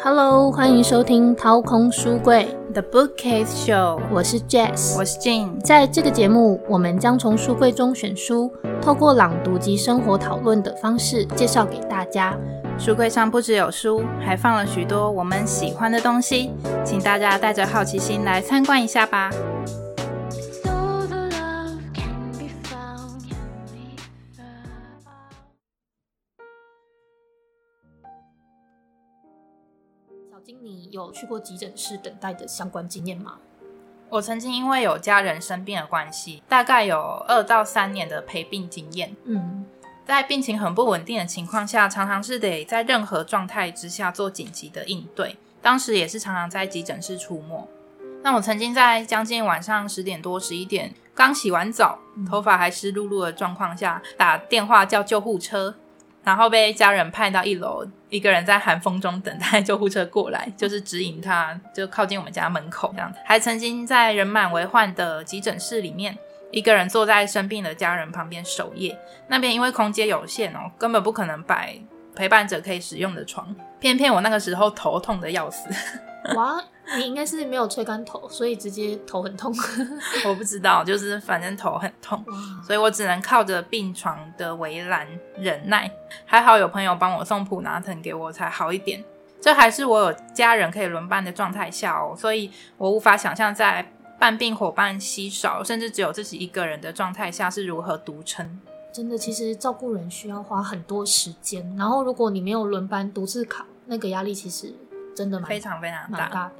Hello，欢迎收听掏空书柜 The Bookcase Show，我是 Jess，我是 Jane。在这个节目，我们将从书柜中选书，透过朗读及生活讨论的方式介绍给大家。书柜上不只有书，还放了许多我们喜欢的东西，请大家带着好奇心来参观一下吧。有去过急诊室等待的相关经验吗？我曾经因为有家人生病的关系，大概有二到三年的陪病经验。嗯，在病情很不稳定的情况下，常常是得在任何状态之下做紧急的应对。当时也是常常在急诊室出没。那我曾经在将近晚上十点多、十一点，刚洗完澡，头发还湿漉漉的状况下，打电话叫救护车，然后被家人派到一楼，一个人在寒风中等待救护车过来，就是指引他，就靠近我们家门口这样子。还曾经在人满为患的急诊室里面，一个人坐在生病的家人旁边守夜。那边因为空间有限哦，根本不可能摆陪伴者可以使用的床。偏偏我那个时候头痛的要死。哇，你应该是没有吹干头，所以直接头很痛。我不知道，就是反正头很痛，所以我只能靠着病床的围栏忍耐。还好有朋友帮我送普拿疼给我，才好一点。这还是我有家人可以轮班的状态下哦，所以我无法想象在伴病伙伴稀少，甚至只有自己一个人的状态下是如何独撑。真的，其实照顾人需要花很多时间，然后如果你没有轮班独自扛，那个压力其实真的蛮非常非常大。的。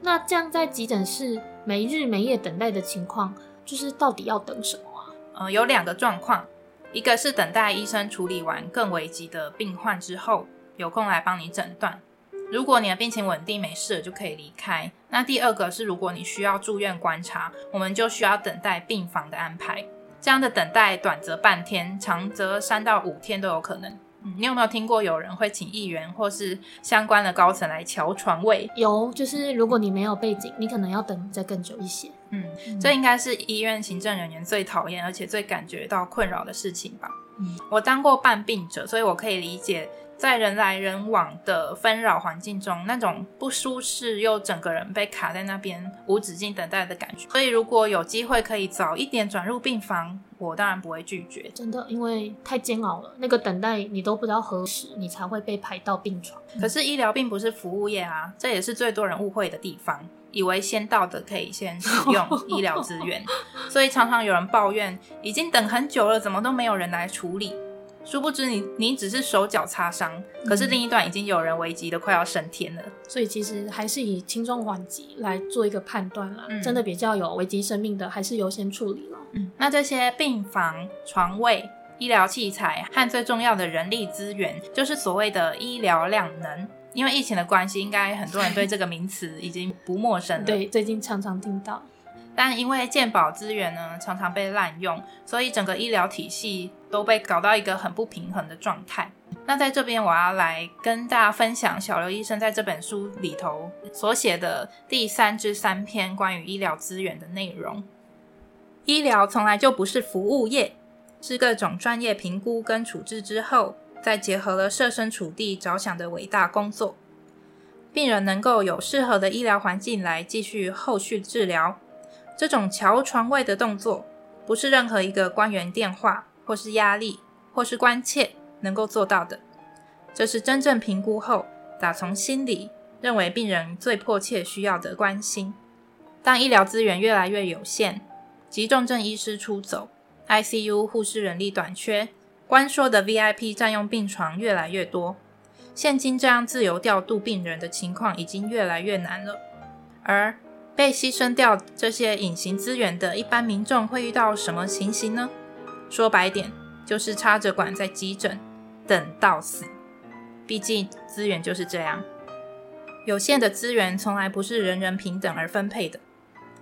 那这样在急诊室没日没夜等待的情况，就是到底要等什么啊？呃，有两个状况，一个是等待医生处理完更危急的病患之后，有空来帮你诊断。如果你的病情稳定没事了，就可以离开。那第二个是，如果你需要住院观察，我们就需要等待病房的安排。这样的等待短则半天，长则三到五天都有可能。嗯，你有没有听过有人会请议员或是相关的高层来瞧床位？有，就是如果你没有背景，你可能要等再更久一些。嗯，这应该是医院行政人员最讨厌而且最感觉到困扰的事情吧。嗯，我当过半病者，所以我可以理解在人来人往的纷扰环境中，那种不舒适又整个人被卡在那边无止境等待的感觉。所以如果有机会可以早一点转入病房，我当然不会拒绝。真的，因为太煎熬了，那个等待你都不知道何时你才会被排到病床。可是医疗并不是服务业啊，这也是最多人误会的地方。以为先到的可以先使用 医疗资源，所以常常有人抱怨已经等很久了，怎么都没有人来处理。殊不知你你只是手脚擦伤，可是另一段已经有人危急的快要升天了。所以其实还是以轻重缓急来做一个判断啦。嗯真的比较有危及生命的，还是优先处理了。嗯那这些病房、床位、医疗器材和最重要的人力资源，就是所谓的医疗量能。因为疫情的关系，应该很多人对这个名词已经不陌生了。对，最近常常听到。但因为健保资源呢常常被滥用，所以整个医疗体系都被搞到一个很不平衡的状态。那在这边我要来跟大家分享小刘医生在这本书里头所写的第三至三篇关于医疗资源的内容。医疗从来就不是服务业，是各种专业评估跟处置之后，再结合了设身处地着想的伟大工作。病人能够有适合的医疗环境来继续后续治疗。这种瞧床位的动作，不是任何一个官员电话，或是压力，或是关切能够做到的。这是真正评估后，打从心里认为病人最迫切需要的关心。当医疗资源越来越有限，急重症医师出走，ICU 护士人力短缺，关说的 VIP 占用病床越来越多，现今这样自由调度病人的情况已经越来越难了，而被牺牲掉这些隐形资源的一般民众会遇到什么情形呢？说白点，就是插着管在急诊等到死。毕竟资源就是这样，有限的资源从来不是人人平等而分配的。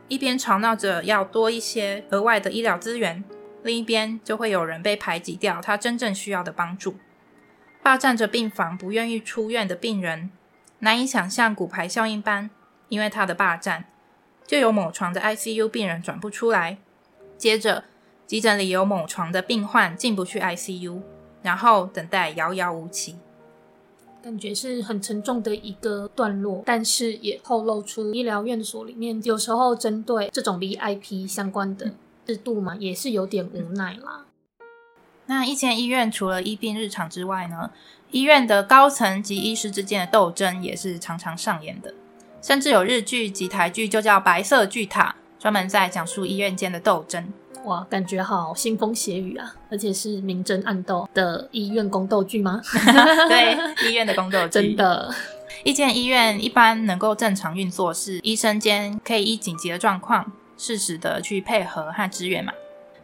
一边吵闹着要多一些额外的医疗资源，另一边就会有人被排挤掉他真正需要的帮助。霸占着病房不愿意出院的病人，难以想象骨牌效应般，因为他的霸占，就有某床的 ICU 病人转不出来，接着急诊里有某床的病患进不去 ICU，然后等待遥遥无期。感觉是很沉重的一个段落，但是也透露出医疗院所里面有时候针对这种 VIP 相关的制度嘛，也是有点无奈啦。那一间医院除了医病日常之外呢，医院的高层及医师之间的斗争也是常常上演的，甚至有日剧及台剧就叫《白色巨塔》，专门在讲述医院间的斗争。哇，感觉好腥风血雨啊！而且是明争暗斗的医院宫斗剧吗？对，医院的宫斗剧。真的，一间医院一般能够正常运作，是医生间可以依紧急的状况，适时的去配合和支援嘛。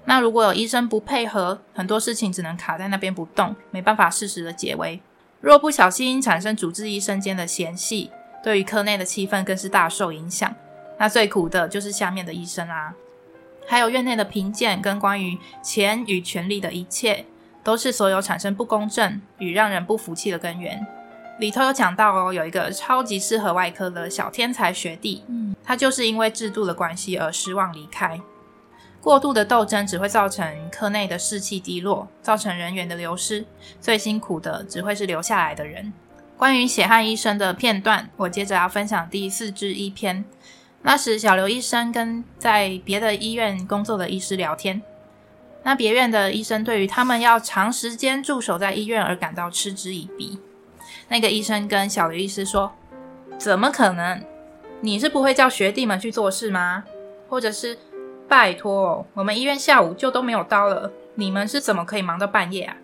那如果有医生不配合，很多事情只能卡在那边不动，没办法适时的解围。若不小心产生主治医生间的嫌隙，对于科内的气氛更是大受影响。那最苦的就是下面的医生啊。还有院内的评鉴跟关于钱与权力的一切，都是所有产生不公正与让人不服气的根源。里头有讲到哦，有一个超级适合外科的小天才学弟，嗯，他就是因为制度的关系而失望离开。过度的斗争只会造成科内的士气低落，造成人员的流失。最辛苦的只会是留下来的人。关于血汗医生的片段，我接着要分享第四至一篇。那时，小刘医生跟在别的医院工作的医师聊天。那别院的医生对于他们要长时间驻守在医院而感到嗤之以鼻。那个医生跟小刘医师说：“怎么可能？你是不会叫学弟们去做事吗？或者是拜托，我们医院下午就都没有刀了，你们是怎么可以忙到半夜啊？”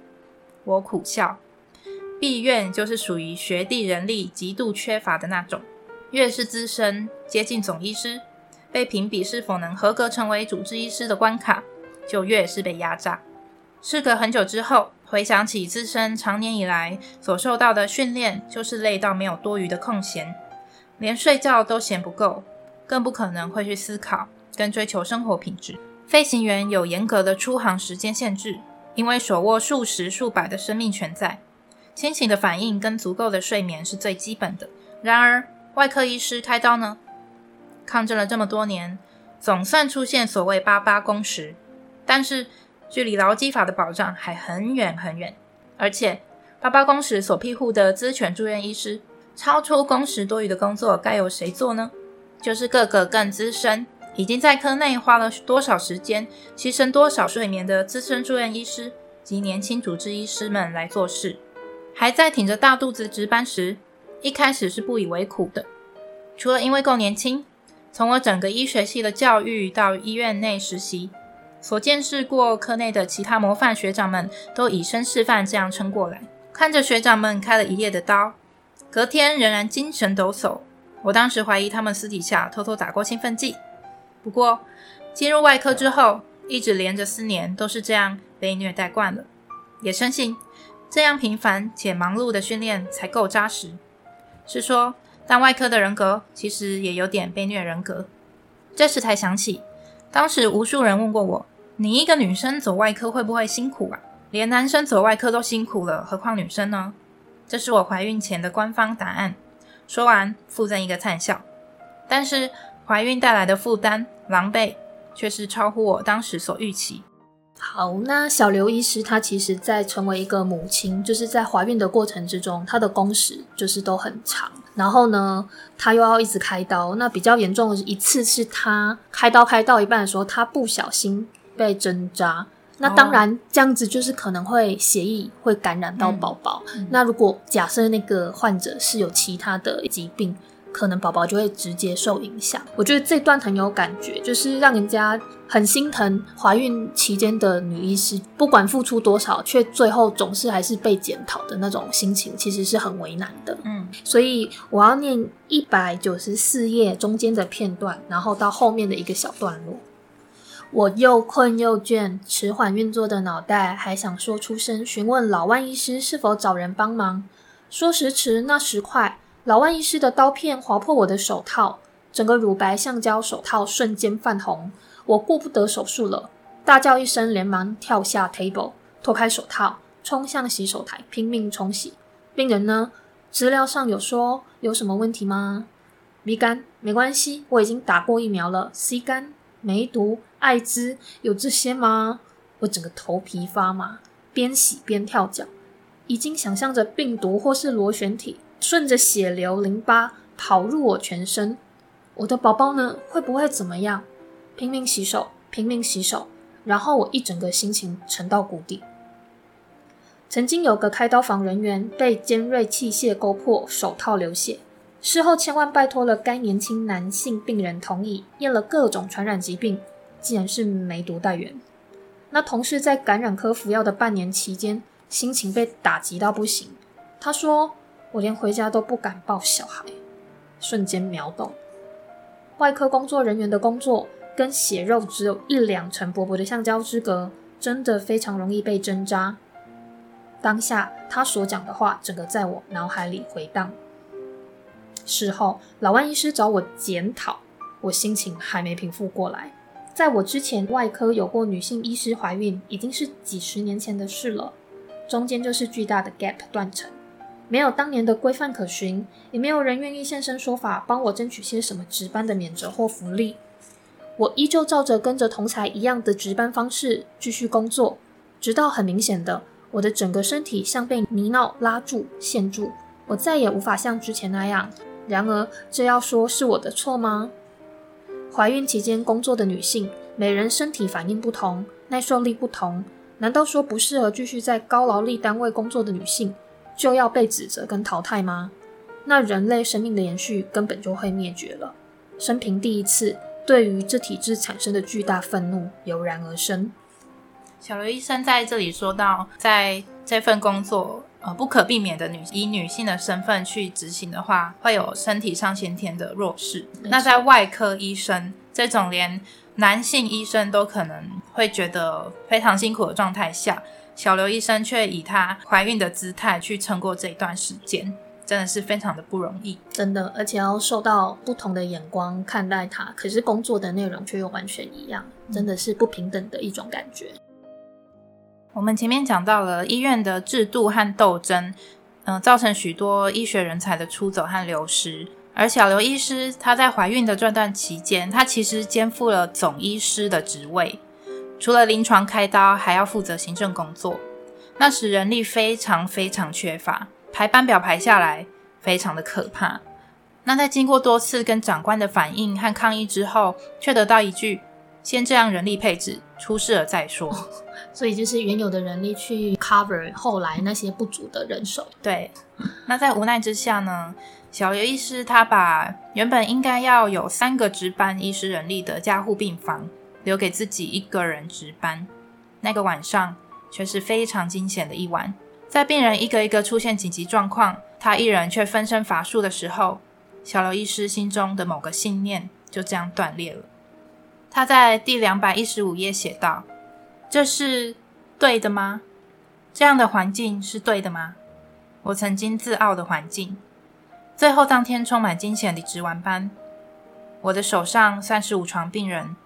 我苦笑，B 院就是属于学弟人力极度缺乏的那种。越是资深，接近总医师，被评比是否能合格成为主治医师的关卡，就越是被压榨。事隔很久之后，回想起自身长年以来所受到的训练，就是累到没有多余的空闲，连睡觉都嫌不够，更不可能会去思考跟追求生活品质。飞行员有严格的出航时间限制，因为手握数十数百的生命权在，清醒的反应跟足够的睡眠是最基本的。然而，外科医师开刀呢？抗争了这么多年，总算出现所谓八八工时，但是距离劳基法的保障还很远很远。而且八八工时所庇护的资权住院医师，超出工时多余的工作该由谁做呢？就是各个更资深、已经在科内花了多少时间、牺牲多少睡眠的资深住院医师及年轻主治医师们来做事。还在挺着大肚子值班时。一开始是不以为苦的，除了因为够年轻，从我整个医学系的教育到医院内实习，所见识过科内的其他模范学长们都以身示范，这样撑过来。看着学长们开了一夜的刀，隔天仍然精神抖擞，我当时怀疑他们私底下偷偷打过兴奋剂。不过进入外科之后，一直连着四年都是这样被虐待惯了，也深信这样频繁且忙碌的训练才够扎实。是说，当外科的人格其实也有点被虐人格。这时才想起，当时无数人问过我：“你一个女生走外科会不会辛苦啊？连男生走外科都辛苦了，何况女生呢？”这是我怀孕前的官方答案。说完，附赠一个灿笑。但是怀孕带来的负担、狼狈，却是超乎我当时所预期。好，那小刘医师他其实，在成为一个母亲，就是在怀孕的过程之中，她的工时就是都很长。然后呢，她又要一直开刀。那比较严重的一次是她开刀开到一半的时候，她不小心被针扎。那当然，这样子就是可能会血液会感染到宝宝。那如果假设那个患者是有其他的疾病。可能宝宝就会直接受影响。我觉得这段很有感觉，就是让人家很心疼怀孕期间的女医师，不管付出多少，却最后总是还是被检讨的那种心情，其实是很为难的。嗯，所以我要念一百九十四页中间的片段，然后到后面的一个小段落。我又困又倦，迟缓运作的脑袋还想说出声询问老万医师是否找人帮忙。说时迟，那时快。老万医师的刀片划破我的手套，整个乳白橡胶手套瞬间泛红。我顾不得手术了，大叫一声，连忙跳下 table，脱开手套，冲向洗手台，拼命冲洗。病人呢？资料上有说有什么问题吗？B 肝没关系，我已经打过疫苗了。C 肝、梅毒、艾滋有这些吗？我整个头皮发麻，边洗边跳脚。已经想象着病毒或是螺旋体顺着血流淋巴跑入我全身。我的宝宝呢？会不会怎么样？拼命洗手，拼命洗手，然后我一整个心情沉到谷底。曾经有个开刀房人员被尖锐器械勾破，手套流血。事后千万拜托了该年轻男性病人同意，验了各种传染疾病，竟然是梅毒带源。那同事在感染科服药的半年期间，心情被打击到不行。他说：“我连回家都不敢抱小孩。”瞬间秒懂。外科工作人员的工作跟血肉只有一两层薄薄的橡胶之隔，真的非常容易被针扎。当下他所讲的话，整个在我脑海里回荡。事后，老万医师找我检讨，我心情还没平复过来。在我之前，外科有过女性医师怀孕，已经是几十年前的事了。中间就是巨大的 gap 断层，没有当年的规范可循，也没有人愿意现身说法，帮我争取些什么值班的免责或福利。我依旧照着跟着同才一样的值班方式继续工作，直到很明显的，我的整个身体像被泥淖拉住、陷住，我再也无法像之前那样。然而，这要说是我的错吗？怀孕期间工作的女性，每人身体反应不同，耐受力不同。难道说不适合继续在高劳力单位工作的女性，就要被指责跟淘汰吗？那人类生命的延续根本就会灭绝了。生平第一次，对于这体制产生的巨大愤怒油然而生。小刘医生在这里说到，在这份工作，呃，不可避免的女以女性的身份去执行的话，会有身体上先天的弱势。那在外科医生这种连男性医生都可能会觉得非常辛苦的状态下，小刘医生却以她怀孕的姿态去撑过这一段时间，真的是非常的不容易。真的，而且要受到不同的眼光看待她，可是工作的内容却又完全一样，真的是不平等的一种感觉。我们前面讲到了医院的制度和斗争，嗯，造成许多医学人才的出走和流失。而小刘医师她在怀孕的这段期间，她其实肩负了总医师的职位，除了临床开刀，还要负责行政工作。那时人力非常非常缺乏，排班表排下来非常的可怕。那在经过多次跟长官的反应和抗议之后，却得到一句：先这样人力配置，出事了再说。所以就是原有的人力去 cover 后来那些不足的人手。对，那在无奈之下呢，小刘医师他把原本应该要有三个值班医师人力的加护病房留给自己一个人值班。那个晚上却是非常惊险的一晚，在病人一个一个出现紧急状况，他一人却分身乏术的时候，小刘医师心中的某个信念就这样断裂了。他在第两百一十五页写道。这是对的吗？这样的环境是对的吗？我曾经自傲的环境，最后当天充满惊险的值完班，我的手上三十五床病人，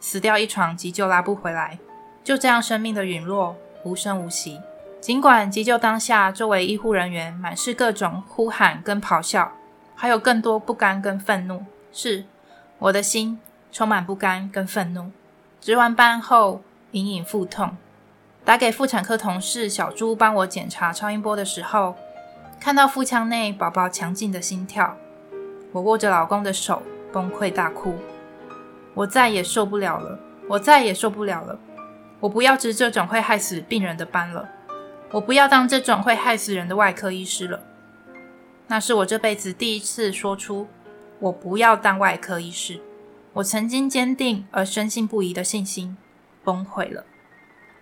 死掉一床急救拉不回来，就这样生命的陨落，无声无息。尽管急救当下，周围医护人员满是各种呼喊跟咆哮，还有更多不甘跟愤怒，是我的心充满不甘跟愤怒。值完班后。隐隐腹痛，打给妇产科同事小朱帮我检查超音波的时候，看到腹腔内宝宝强劲的心跳，我握着老公的手崩溃大哭。我再也受不了了，我再也受不了了，我不要值这种会害死病人的班了，我不要当这种会害死人的外科医师了。那是我这辈子第一次说出我不要当外科医师。我曾经坚定而深信不疑的信心。崩溃了。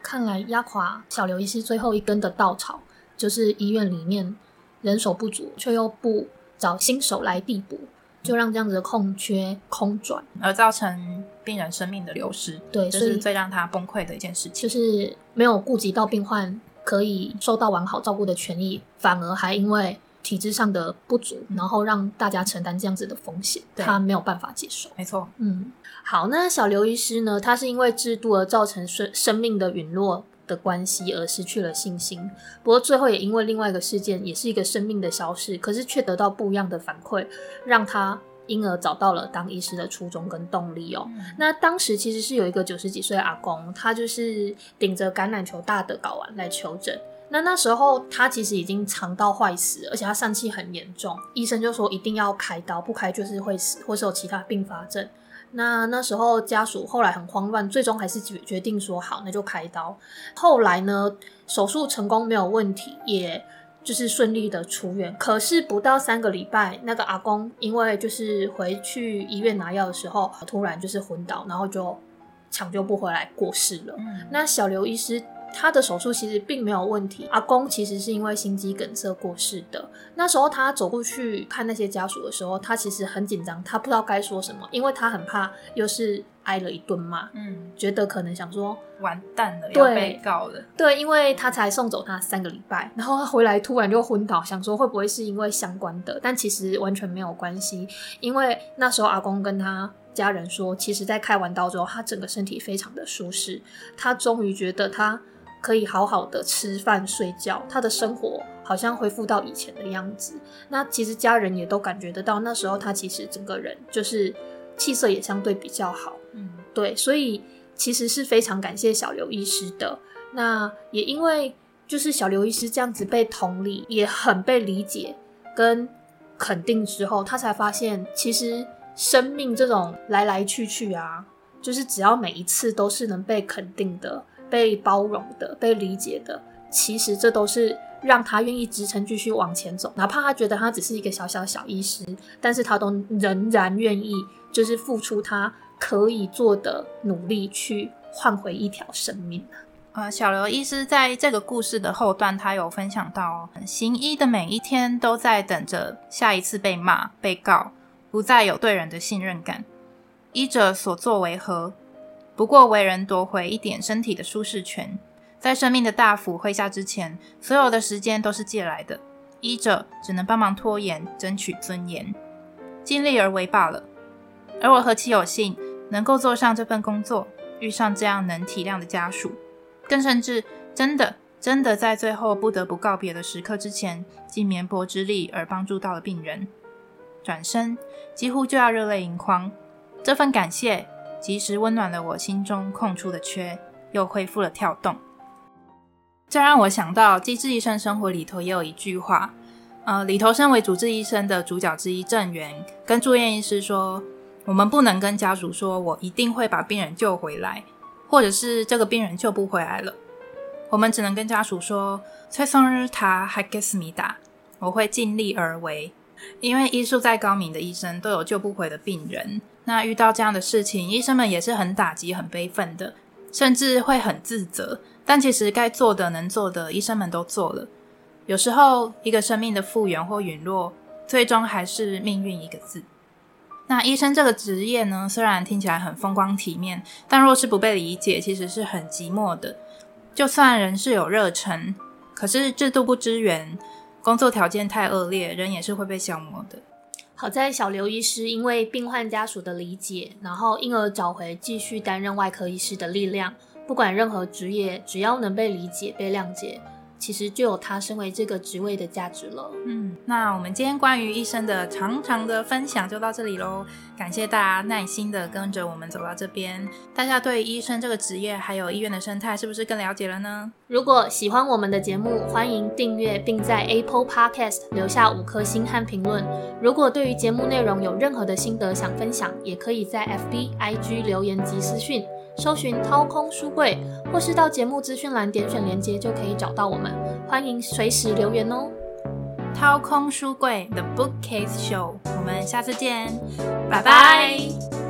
看来压垮小刘医师最后一根的稻草，就是医院里面人手不足，却又不找新手来递补，就让这样子的空缺空转，而造成病人生命的流失。对，这是最让他崩溃的一件事情，就是没有顾及到病患可以受到完好照顾的权益，反而还因为体制上的不足，然后让大家承担这样子的风险，他没有办法接受。没错，嗯。好，那小刘医师呢？他是因为制度而造成生生命的陨落的关系而失去了信心。不过最后也因为另外一个事件，也是一个生命的消逝，可是却得到不一样的反馈，让他因而找到了当医师的初衷跟动力哦。那当时其实是有一个九十几岁阿公，他就是顶着橄榄球大的睾丸来求诊。那那时候他其实已经肠道坏死，而且他疝气很严重，医生就说一定要开刀，不开就是会死，或是有其他并发症。那那时候家属后来很慌乱，最终还是决决定说好，那就开刀。后来呢，手术成功没有问题，也就是顺利的出院。可是不到三个礼拜，那个阿公因为就是回去医院拿药的时候，突然就是昏倒，然后就抢救不回来过世了。那小刘医师。他的手术其实并没有问题，阿公其实是因为心肌梗塞过世的。那时候他走过去看那些家属的时候，他其实很紧张，他不知道该说什么，因为他很怕又是挨了一顿骂，嗯，觉得可能想说完蛋了，要被告了。对，因为他才送走他三个礼拜，然后他回来突然就昏倒，想说会不会是因为相关的，但其实完全没有关系，因为那时候阿公跟他家人说，其实在开完刀之后，他整个身体非常的舒适，他终于觉得他。可以好好的吃饭睡觉，他的生活好像恢复到以前的样子。那其实家人也都感觉得到，那时候他其实整个人就是气色也相对比较好。嗯，对，所以其实是非常感谢小刘医师的。那也因为就是小刘医师这样子被同理，也很被理解跟肯定之后，他才发现其实生命这种来来去去啊，就是只要每一次都是能被肯定的。被包容的、被理解的，其实这都是让他愿意支撑继续往前走。哪怕他觉得他只是一个小小小医师，但是他都仍然愿意，就是付出他可以做的努力去换回一条生命。呃，小刘医师在这个故事的后段，他有分享到，行医的每一天都在等着下一次被骂、被告，不再有对人的信任感。医者所作为何？不过，为人夺回一点身体的舒适权，在生命的大斧挥下之前，所有的时间都是借来的。医者只能帮忙拖延，争取尊严，尽力而为罢了。而我何其有幸，能够做上这份工作，遇上这样能体谅的家属，更甚至真的真的在最后不得不告别的时刻之前，尽绵薄之力而帮助到了病人。转身几乎就要热泪盈眶，这份感谢。及时温暖了我心中空出的缺，又恢复了跳动。这让我想到《机智医生生活》里头也有一句话，呃，里头身为主治医生的主角之一郑源跟住院医师说：“我们不能跟家属说我一定会把病人救回来，或者是这个病人救不回来了。我们只能跟家属说：‘崔松日他还给斯米达，我会尽力而为。’因为医术再高明的医生都有救不回的病人。”那遇到这样的事情，医生们也是很打击、很悲愤的，甚至会很自责。但其实该做的、能做的，医生们都做了。有时候，一个生命的复原或陨落，最终还是命运一个字。那医生这个职业呢，虽然听起来很风光体面，但若是不被理解，其实是很寂寞的。就算人是有热忱，可是制度不支援，工作条件太恶劣，人也是会被消磨的。好在小刘医师因为病患家属的理解，然后因而找回继续担任外科医师的力量。不管任何职业，只要能被理解、被谅解。其实就有他身为这个职位的价值了。嗯，那我们今天关于医生的长长的分享就到这里喽。感谢大家耐心的跟着我们走到这边。大家对医生这个职业还有医院的生态是不是更了解了呢？如果喜欢我们的节目，欢迎订阅，并在 Apple Podcast 留下五颗星和评论。如果对于节目内容有任何的心得想分享，也可以在 FB、IG 留言及私讯。搜寻掏空书柜，或是到节目资讯栏点选连接就可以找到我们。欢迎随时留言哦！掏空书柜 The Bookcase Show，我们下次见，拜拜。